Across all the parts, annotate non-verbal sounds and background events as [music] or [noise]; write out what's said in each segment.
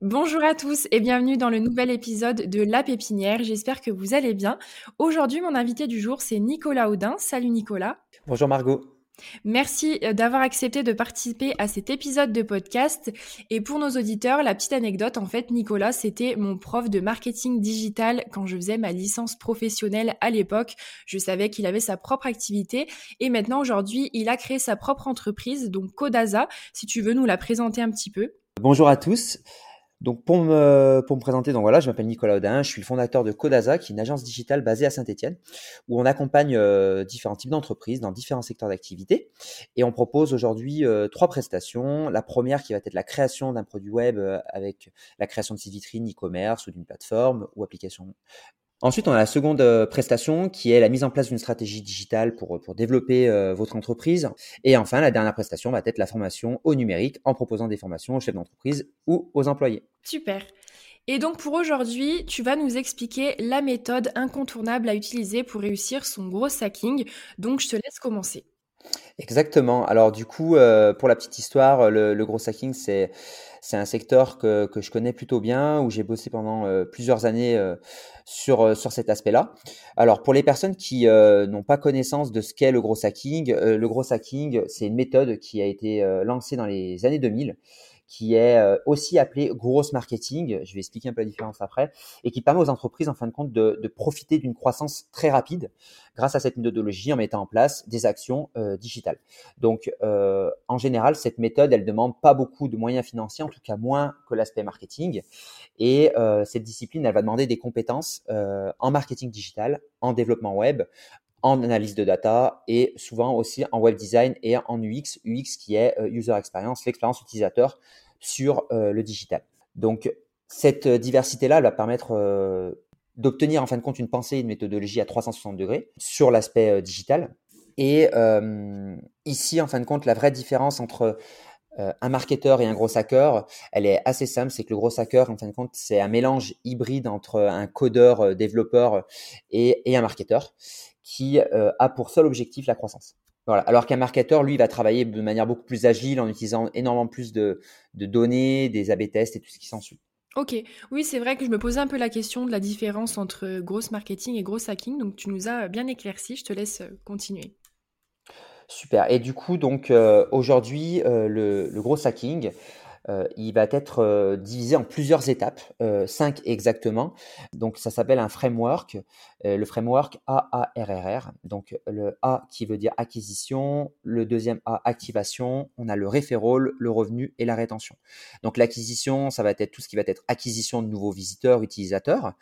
Bonjour à tous et bienvenue dans le nouvel épisode de La Pépinière. J'espère que vous allez bien. Aujourd'hui, mon invité du jour, c'est Nicolas Audin. Salut Nicolas. Bonjour Margot. Merci euh, d'avoir accepté de participer à cet épisode de podcast. Et pour nos auditeurs, la petite anecdote, en fait, Nicolas, c'était mon prof de marketing digital quand je faisais ma licence professionnelle à l'époque. Je savais qu'il avait sa propre activité et maintenant, aujourd'hui, il a créé sa propre entreprise, donc Codaza. Si tu veux nous la présenter un petit peu. Bonjour à tous. Donc pour me, présenter, donc voilà, je m'appelle Nicolas Audin, je suis le fondateur de Codaza, qui est une agence digitale basée à Saint-Etienne, où on accompagne euh, différents types d'entreprises dans différents secteurs d'activité. Et on propose aujourd'hui euh, trois prestations. La première qui va être la création d'un produit web euh, avec la création de sites vitrines e-commerce ou d'une plateforme ou application Ensuite, on a la seconde euh, prestation qui est la mise en place d'une stratégie digitale pour, pour développer euh, votre entreprise. Et enfin, la dernière prestation va être la formation au numérique en proposant des formations aux chefs d'entreprise ou aux employés. Super. Et donc pour aujourd'hui, tu vas nous expliquer la méthode incontournable à utiliser pour réussir son gros hacking. Donc je te laisse commencer. Exactement. Alors du coup, euh, pour la petite histoire, le, le gros hacking, c'est c'est un secteur que, que, je connais plutôt bien, où j'ai bossé pendant euh, plusieurs années euh, sur, euh, sur cet aspect-là. Alors, pour les personnes qui n'ont pas connaissance de ce qu'est le gros hacking, le gros hacking, c'est une méthode qui a été lancée dans les années 2000 qui est euh, aussi appelé gross marketing, je vais expliquer un peu la différence après, et qui permet aux entreprises en fin de compte de, profiter d'une croissance très rapide grâce à cette méthodologie en mettant en place des actions euh, digitales. Donc euh, en général, cette méthode, elle demande pas beaucoup de moyens financiers, en tout cas moins que l'aspect marketing, et cette discipline, elle va demander des compétences en marketing digital, en développement web, en analyse de data et souvent aussi en web design et en UX, UX qui est euh, user experience, l'expérience utilisateur sur euh, le digital. Donc cette diversité-là va permettre euh, d'obtenir en fin de compte une pensée, une méthodologie à 360 degrés sur l'aspect digital. Et ici, en fin de compte, la vraie différence entre un marketeur et un gros hacker, elle est assez simple, c'est que le gros hacker, en fin de compte, c'est un mélange hybride entre un codeur, développeur et, et un marketeur qui euh, a pour seul objectif la croissance. Voilà. Alors qu'un marketeur, lui, va travailler de manière beaucoup plus agile en utilisant énormément plus de, de données, des A-B tests et tout ce qui s'ensuit. Ok, oui, c'est vrai que je me posais un peu la question de la différence entre gross marketing et gros hacking, donc tu nous as bien éclairci, je te laisse euh, continuer. Super. Et du coup, donc euh, aujourd'hui, le, le, gros hacking, euh, il va être euh, divisé en plusieurs étapes, euh, cinq exactement. Donc ça s'appelle un framework, le framework AARRR. Donc le A qui veut dire acquisition, le deuxième A activation, on a le referral, le revenu et la rétention. Donc l'acquisition, ça va être tout ce qui va être acquisition de nouveaux visiteurs, utilisateurs.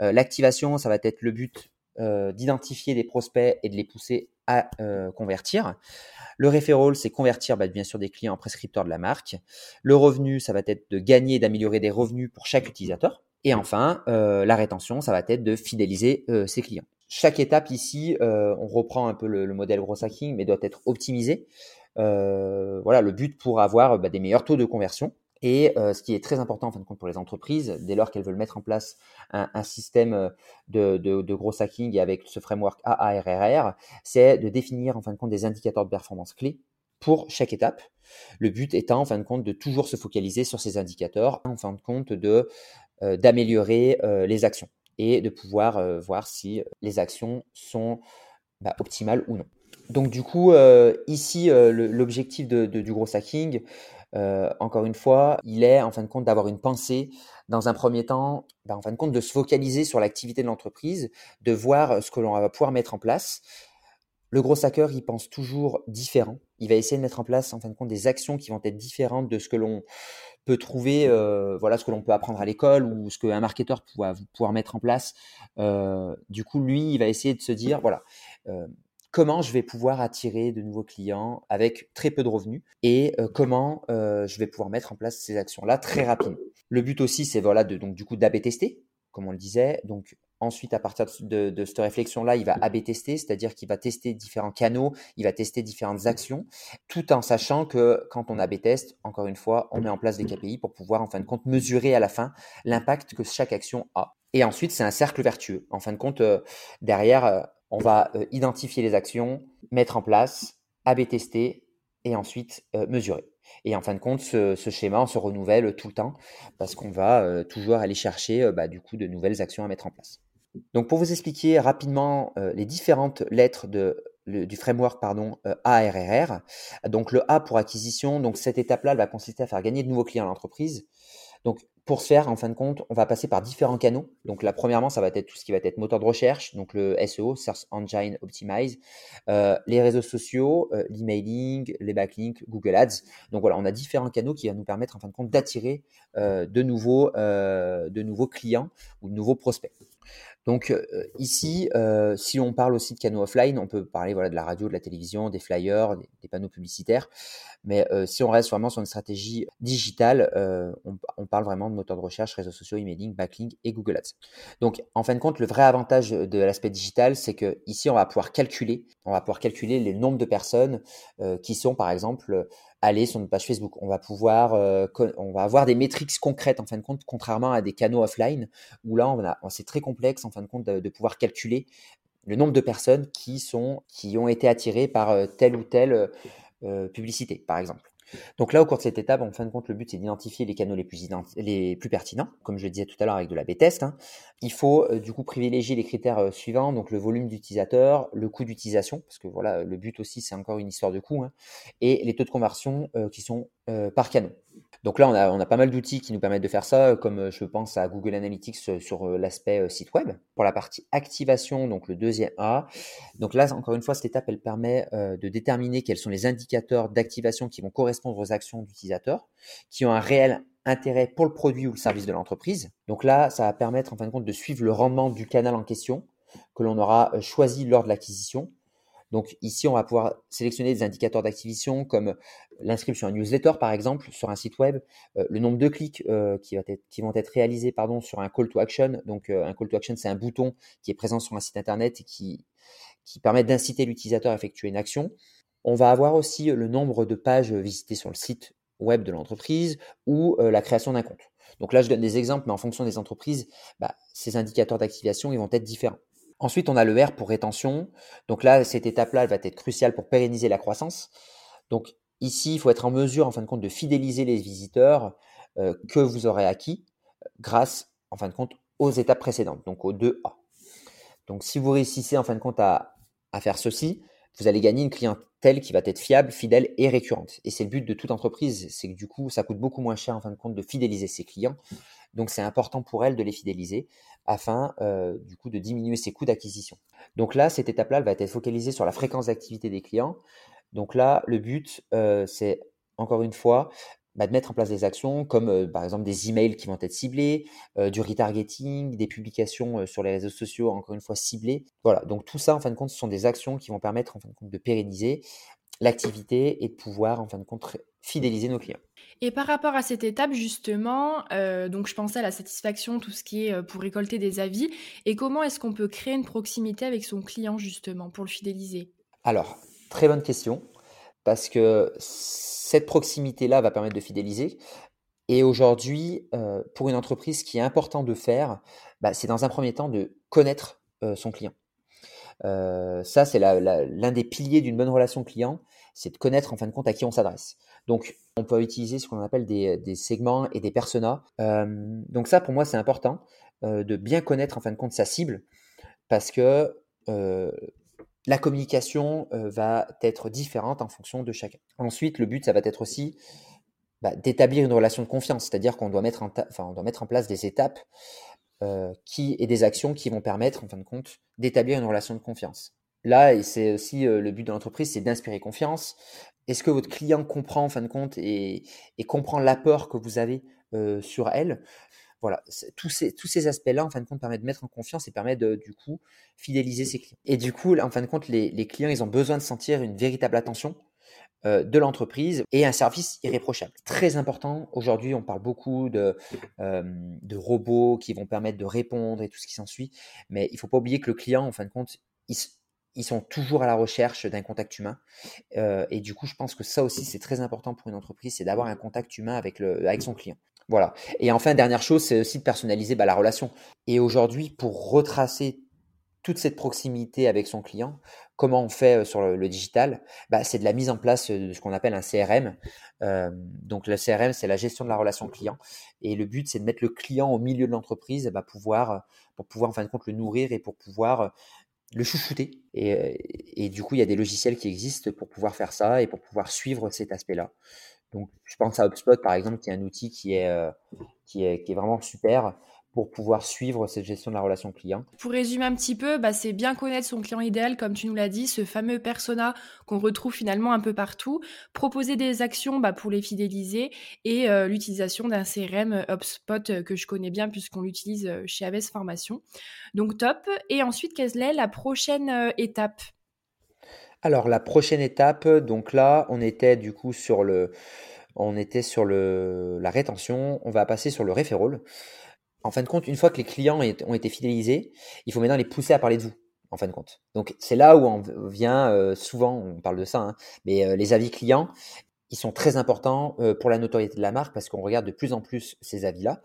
L'activation, ça va être le but d'identifier des prospects et de les pousser à convertir. Le referral, c'est convertir bah, bien sûr des clients en prescripteurs de la marque. Le revenu, ça va être de gagner d'améliorer des revenus pour chaque utilisateur. Et enfin, euh, la rétention, ça va être de fidéliser euh, ses clients. Chaque étape ici, euh, on reprend un peu le, le, modèle gros hacking, mais doit être optimisé. voilà, le but pour avoir bah, des meilleurs taux de conversion. Et euh, ce qui est très important en fin de compte pour les entreprises, dès lors qu'elles veulent mettre en place un, système euh, de, gros hacking avec ce framework AARRR, c'est de définir en fin de compte des indicateurs de performance clés pour chaque étape. Le but étant en fin de compte de toujours se focaliser sur ces indicateurs, en fin de compte de euh, d'améliorer les actions et de pouvoir voir si les actions sont bah, optimales ou non. Donc du coup, ici, l'objectif du gros hacking, euh, encore une fois, il est en fin de compte d'avoir une pensée dans un premier temps, ben, en fin de compte de se focaliser sur l'activité de l'entreprise, de voir ce que l'on va pouvoir mettre en place. Le gros hacker, il pense toujours différent. Il va essayer de mettre en place en fin de compte des actions qui vont être différentes de ce que l'on peut trouver, euh, voilà, ce que l'on peut apprendre à l'école ou ce qu'un marketeur va pouvoir mettre en place. Euh, du coup, lui, il va essayer de se dire, voilà, euh, comment je vais pouvoir attirer de nouveaux clients avec très peu de revenus et comment je vais pouvoir mettre en place ces actions-là très rapidement. Le but aussi, c'est voilà, de, donc du coup d'AB tester, comme on le disait. Donc ensuite, à partir de, cette réflexion-là, il va AB tester, c'est-à-dire qu'il va tester différents canaux, il va tester différentes actions, tout en sachant que quand on AB teste, encore une fois, on met en place des KPI pour pouvoir en fin de compte mesurer à la fin l'impact que chaque action a. Et ensuite, c'est un cercle vertueux. En fin de compte, euh, derrière, euh, on va euh, identifier les actions, mettre en place, AB tester et ensuite mesurer. Et en fin de compte, ce, schéma, se renouvelle tout le temps parce qu'on va euh, toujours aller chercher euh, bah, du coup de nouvelles actions à mettre en place. Donc pour vous expliquer rapidement euh, les différentes lettres du framework pardon, ARRR, donc le A pour acquisition, donc cette étape-là va consister à faire gagner de nouveaux clients à l'entreprise. Pour ce faire, en fin de compte, on va passer par différents canaux. Donc là, premièrement, ça va être tout ce qui va être moteur de recherche, donc le SEO, Search Engine Optimize, euh, les réseaux sociaux, euh, l'emailing, les backlinks, Google Ads. Donc voilà, on a différents canaux qui vont nous permettre en fin de compte d'attirer euh, de, de nouveaux clients ou de nouveaux prospects. Donc euh, ici, euh, si on parle aussi de canaux offline, on peut parler voilà, de la radio, de la télévision, des flyers, des, panneaux publicitaires. Mais euh, si on reste vraiment sur une stratégie digitale, on, parle vraiment de moteur de recherche, réseaux sociaux, emailing, backlink et Google Ads. Donc en fin de compte, le vrai avantage de l'aspect digital, c'est que ici, on va pouvoir calculer, on va pouvoir calculer les nombres de personnes qui sont par exemple aller sur notre page Facebook. On va pouvoir, euh, on va avoir des métriques concrètes en fin de compte, contrairement à des canaux offline où là, on c'est très complexe en fin de compte de, pouvoir calculer le nombre de personnes qui sont, qui ont été attirées par euh, telle ou telle euh, publicité, par exemple. Donc là, au cours de cette étape, en fin de compte, le but, c'est d'identifier les canaux les plus, pertinents, comme je le disais tout à l'heure avec de la B-test. Hein. Il faut euh, du coup privilégier les critères euh, suivants, donc le volume d'utilisateur, le coût d'utilisation, parce que voilà, le but aussi, c'est encore une histoire de coût, hein, et les taux de conversion euh, qui sont par canon. Donc là, on a, on a pas mal d'outils qui nous permettent de faire ça, comme je pense à Google Analytics sur l'aspect site web. Pour la partie activation, donc le deuxième A, donc là, encore une fois, cette étape, elle permet de déterminer quels sont les indicateurs d'activation qui vont correspondre aux actions d'utilisateurs, qui ont un réel intérêt pour le produit ou le service de l'entreprise. Donc là, ça va permettre en fin de compte de suivre le rendement du canal en question que l'on aura euh, choisi lors de l'acquisition. Donc ici, on va pouvoir sélectionner des indicateurs d'activation comme l'inscription à un newsletter, par exemple, sur un site web, euh, le nombre de clics euh, qui, vont être réalisés pardon, sur un call to action. Donc un call to action, c'est un bouton qui est présent sur un site internet et qui, permet d'inciter l'utilisateur à effectuer une action. On va avoir aussi le nombre de pages visitées sur le site web de l'entreprise ou euh, la création d'un compte. Donc là, je donne des exemples, mais en fonction des entreprises, bah, ces indicateurs d'activation, ils vont être différents. Ensuite, on a le R pour rétention. Donc là, cette étape-là, elle va être cruciale pour pérenniser la croissance. Donc ici, il faut être en mesure, en fin de compte, de fidéliser les visiteurs euh, que vous aurez acquis euh, grâce, en fin de compte, aux étapes précédentes, donc aux 2A. Donc si vous réussissez, en fin de compte, à, à faire ceci, vous allez gagner une clientèle qui va être fiable, fidèle et récurrente. Et c'est le but de toute entreprise, c'est que du coup, ça coûte beaucoup moins cher en fin de compte de fidéliser ses clients. Donc c'est important pour elle de les fidéliser afin euh, du coup de diminuer ses coûts d'acquisition. Donc là, cette étape-là, elle va être focalisée sur la fréquence d'activité des clients. Donc là, le but, euh, c'est encore une fois bah, de mettre en place des actions comme euh, par exemple des emails qui vont être ciblés, du retargeting, des publications sur les réseaux sociaux encore une fois ciblées. Voilà, donc tout ça en fin de compte, ce sont des actions qui vont permettre en fin de compte de pérenniser l'activité et de pouvoir en fin de compte fidéliser nos clients. Et par rapport à cette étape justement, donc je pensais à la satisfaction, tout ce qui est pour récolter des avis, et comment est-ce qu'on peut créer une proximité avec son client justement pour le fidéliser? Alors, très bonne question parce que cette proximité-là va permettre de fidéliser. Et aujourd'hui, euh, pour une entreprise, ce qui est important de faire, bah, c'est dans un premier temps de connaître euh, son client. Euh, ça, c'est l'un des piliers d'une bonne relation client, c'est de connaître en fin de compte à qui on s'adresse. Donc, on peut utiliser ce qu'on appelle des, segments et des personas. donc ça, pour moi, c'est important de bien connaître en fin de compte sa cible, parce que la communication euh, va être différente en fonction de chacun. Ensuite, le but, ça va être aussi bah, d'établir une relation de confiance, c'est-à-dire qu'on doit, mettre en place des étapes euh, qui, et des actions qui vont permettre, en fin de compte, d'établir une relation de confiance. Là, et c'est aussi euh, le but de l'entreprise, c'est d'inspirer confiance. Est-ce que votre client comprend, en fin de compte, et, comprend l'apport que vous avez sur elle? Voilà, tous ces, aspects-là, en fin de compte, permettent de mettre en confiance et permettent de, du coup, fidéliser ses clients. Et du coup, en fin de compte, les, les clients, ils ont besoin de sentir une véritable attention euh, de l'entreprise et un service irréprochable. Très important, aujourd'hui on parle beaucoup de, euh, de robots qui vont permettre de répondre et tout ce qui s'ensuit, mais il ne faut pas oublier que le client, en fin de compte, ils, sont toujours à la recherche d'un contact humain. Euh, et du coup, je pense que ça aussi, c'est très important pour une entreprise, c'est d'avoir un contact humain avec, le, avec son client. Voilà. Et enfin, dernière chose, c'est aussi de personnaliser bah, la relation. Et aujourd'hui, pour retracer toute cette proximité avec son client, comment on fait euh, sur le, digital bah, C'est de la mise en place de ce qu'on appelle un CRM. Euh, donc le CRM, c'est la gestion de la relation client. Et le but, c'est de mettre le client au milieu de l'entreprise bah, pouvoir, pour pouvoir, en fin de compte, le nourrir et pour pouvoir euh, le chouchouter. Et, du coup, il y a des logiciels qui existent pour pouvoir faire ça et pour pouvoir suivre cet aspect-là. Donc, je pense à HubSpot, par exemple, qui est un outil qui est, qui est vraiment super pour pouvoir suivre cette gestion de la relation client. Pour résumer un petit peu, bah, c'est bien connaître son client idéal, comme tu nous l'as dit, ce fameux persona qu'on retrouve finalement un peu partout, proposer des actions bah, pour les fidéliser et euh, l'utilisation d'un CRM euh, HubSpot euh, que je connais bien puisqu'on l'utilise chez Aves Formation. Donc top. Et ensuite, quelle est la prochaine étape? Alors la prochaine étape, donc là, on était du coup sur le, on était sur le, la rétention, on va passer sur le referral en fin de compte, une fois que les clients ont été fidélisés, il faut maintenant les pousser à parler de vous, en fin de compte. Donc, c'est là où on vient euh, souvent, on parle de ça, hein, mais euh, les avis clients, ils sont très importants euh, pour la notoriété de la marque parce qu'on regarde de plus en plus ces avis-là.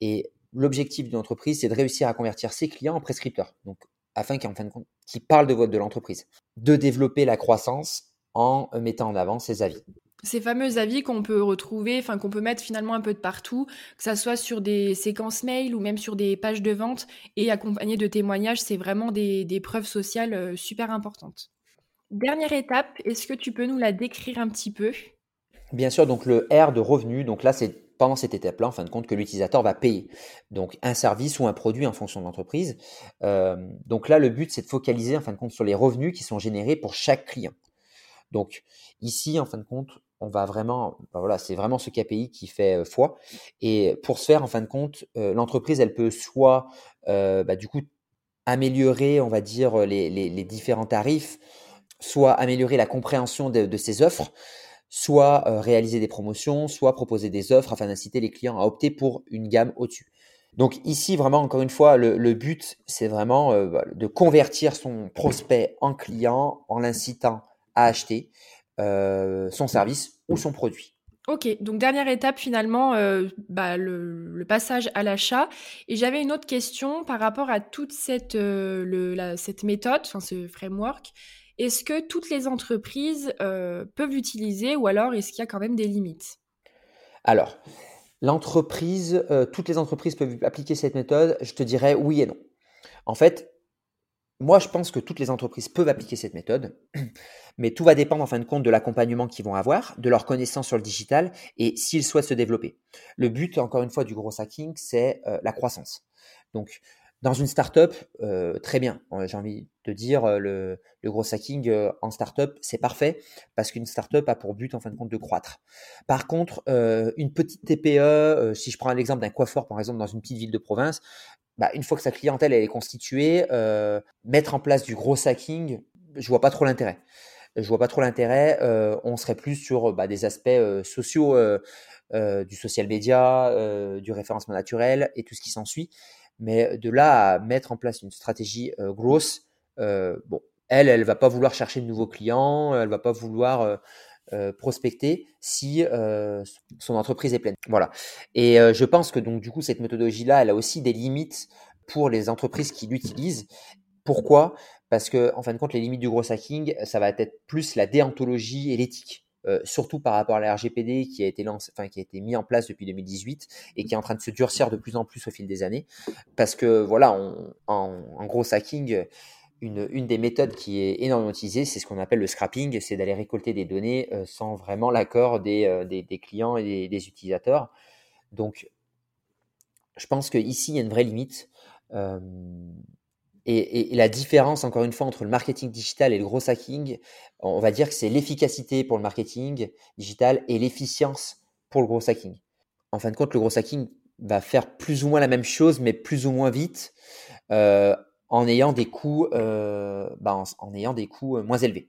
Et l'objectif d'une entreprise, c'est de réussir à convertir ses clients en prescripteurs. Donc, afin qu'en fin de compte, qu'ils parlent de, l'entreprise. De développer la croissance en mettant en avant ses avis ces fameux avis qu'on peut retrouver, enfin qu'on peut mettre finalement un peu de partout, que ça soit sur des séquences mail ou même sur des pages de vente et accompagné de témoignages, c'est vraiment des, preuves sociales euh, super importantes. Dernière étape, est-ce que tu peux nous la décrire un petit peu? Bien sûr, donc le R de revenu, donc là c'est pendant cette étape-là, en fin de compte, que l'utilisateur va payer. Donc un service ou un produit en fonction de l'entreprise. Euh, donc là, le but, c'est de focaliser en fin de compte sur les revenus qui sont générés pour chaque client. Donc ici, en fin de compte, on va vraiment, ben voilà, c'est vraiment ce KPI qui fait euh, foi. Et pour ce faire, en fin de compte, euh, l'entreprise, elle peut soit, euh, bah, du coup, améliorer, on va dire, les, différents tarifs, soit améliorer la compréhension de, ses offres, soit réaliser des promotions, soit proposer des offres afin d'inciter les clients à opter pour une gamme au-dessus. Donc ici, vraiment, encore une fois, le, but, c'est vraiment de convertir son prospect en client en l'incitant à acheter son service ou son produit. Ok, donc dernière étape finalement, euh, bah, le, passage à l'achat. Et j'avais une autre question par rapport à toute cette, euh, cette méthode, enfin ce framework. Est-ce que toutes les entreprises peuvent l'utiliser ou alors est-ce qu'il y a quand même des limites? Alors, l'entreprise, toutes les entreprises peuvent appliquer cette méthode? Je te dirais oui et non. En fait, moi, je pense que toutes les entreprises peuvent appliquer cette méthode, [clears throat] mais tout va dépendre en fin de compte de l'accompagnement qu'ils vont avoir, de leur connaissance sur le digital et s'ils souhaitent se développer. Le but, encore une fois, du gros hacking, c'est euh, la croissance. Donc, dans une startup, euh, très bien. Euh, j'ai envie de dire, le, gros hacking en startup, c'est parfait parce qu'une startup a pour but, en fin de compte, de croître. Par contre, une petite TPE, si je prends l'exemple d'un coiffeur, par exemple, dans une petite ville de province, bah, une fois que sa clientèle elle est constituée, euh, mettre en place du gros hacking, je vois pas trop l'intérêt. Je vois pas trop l'intérêt. Euh, on serait plus sur bah, des aspects euh, sociaux, du social media, du référencement naturel et tout ce qui s'ensuit. Mais de là à mettre en place une stratégie grosse, bon, elle, elle va pas vouloir chercher de nouveaux clients, elle va pas vouloir euh, prospecter si euh, son entreprise est pleine. Voilà. Et euh, je pense que donc du coup cette méthodologie-là, elle a aussi des limites pour les entreprises qui l'utilisent. Pourquoi? Parce que en fin de compte, les limites du gros hacking, ça va être plus la déontologie et l'éthique. surtout par rapport à la RGPD qui a été lancé, enfin qui a été mis en place depuis 2018 et qui est en train de se durcir de plus en plus au fil des années, parce que voilà, en, en gros hacking, une, des méthodes qui est énormément utilisée, c'est ce qu'on appelle le scrapping, c'est d'aller récolter des données euh, sans vraiment l'accord des, euh, clients et des, utilisateurs. Donc, je pense qu'ici, il y a une vraie limite. Euh, et, la différence, encore une fois, entre le marketing digital et le gros hacking, on va dire que c'est l'efficacité pour le marketing digital et l'efficience pour le gros hacking. En fin de compte, le gros hacking va faire plus ou moins la même chose, mais plus ou moins vite, en ayant des coûts, bah, en, ayant des coûts moins élevés.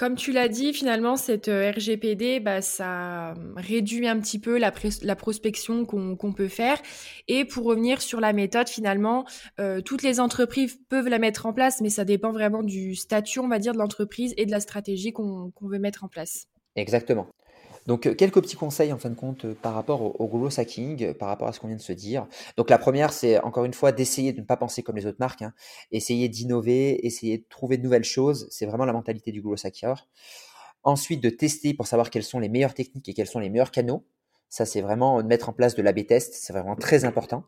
Comme tu l'as dit, finalement, cette euh, RGPD, bah, ça réduit un petit peu la, la prospection qu'on peut faire. Et pour revenir sur la méthode, finalement, euh, toutes les entreprises peuvent la mettre en place, mais ça dépend vraiment du statut, on va dire, de l'entreprise et de la stratégie qu'on veut mettre en place. Exactement. Donc, euh, quelques petits conseils en fin de compte euh, par rapport au, growth hacking, euh, par rapport à ce qu'on vient de se dire. Donc, la première, c'est encore une fois d'essayer de ne pas penser comme les autres marques, hein. essayer d'innover, essayer de trouver de nouvelles choses. C'est vraiment la mentalité du growth hacker. Ensuite, de tester pour savoir quelles sont les meilleures techniques et quels sont les meilleurs canaux. Ça, c'est vraiment de mettre en place de l'A-B test. C'est vraiment très important.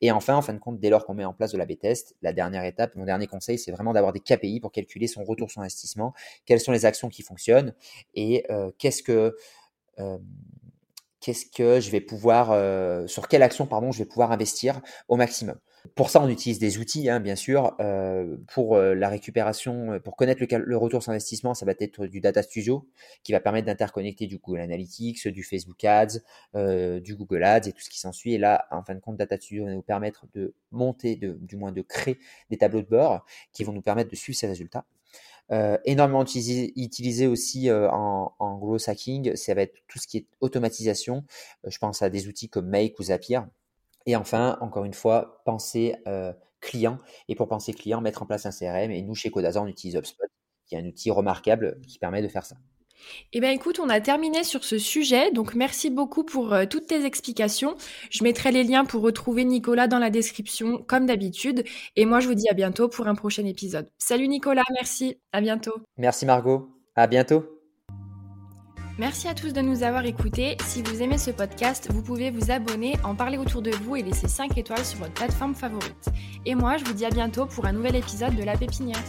Et enfin, en fin de compte, dès lors qu'on met en place de l'A-B test, la dernière étape, mon dernier conseil, c'est vraiment d'avoir des KPI pour calculer son retour sur investissement. Quelles sont les actions qui fonctionnent et qu'est-ce que qu'est-ce que je vais pouvoir, sur quelle action pardon, je vais pouvoir investir au maximum? Pour ça, on utilise des outils, hein, bien sûr. pour la récupération, pour connaître le, retour sur investissement, ça va être du Data Studio qui va permettre d'interconnecter du Google Analytics, du Facebook Ads, du Google Ads et tout ce qui s'ensuit. Et là, en fin de compte, Data Studio va nous permettre de monter, de, du moins de créer des tableaux de bord qui vont nous permettre de suivre ces résultats. Euh, énormément utilisé, aussi euh, en, en growth hacking, ça va être tout ce qui est automatisation. Euh, je pense à des outils comme Make ou Zapier. Et enfin, encore une fois, penser client. Et pour penser client, mettre en place un CRM. Et nous, chez Codazor, on utilise HubSpot, qui est un outil remarquable qui permet de faire ça. Eh bien écoute, on a terminé sur ce sujet, donc merci beaucoup pour euh, toutes tes explications. Je mettrai les liens pour retrouver Nicolas dans la description, comme d'habitude. Et moi, je vous dis à bientôt pour un prochain épisode. Salut Nicolas, merci, à bientôt. Merci Margot, à bientôt. Merci à tous de nous avoir écoutés. Si vous aimez ce podcast, vous pouvez vous abonner, en parler autour de vous et laisser 5 étoiles sur votre plateforme favorite. Et moi, je vous dis à bientôt pour un nouvel épisode de La Pépinière.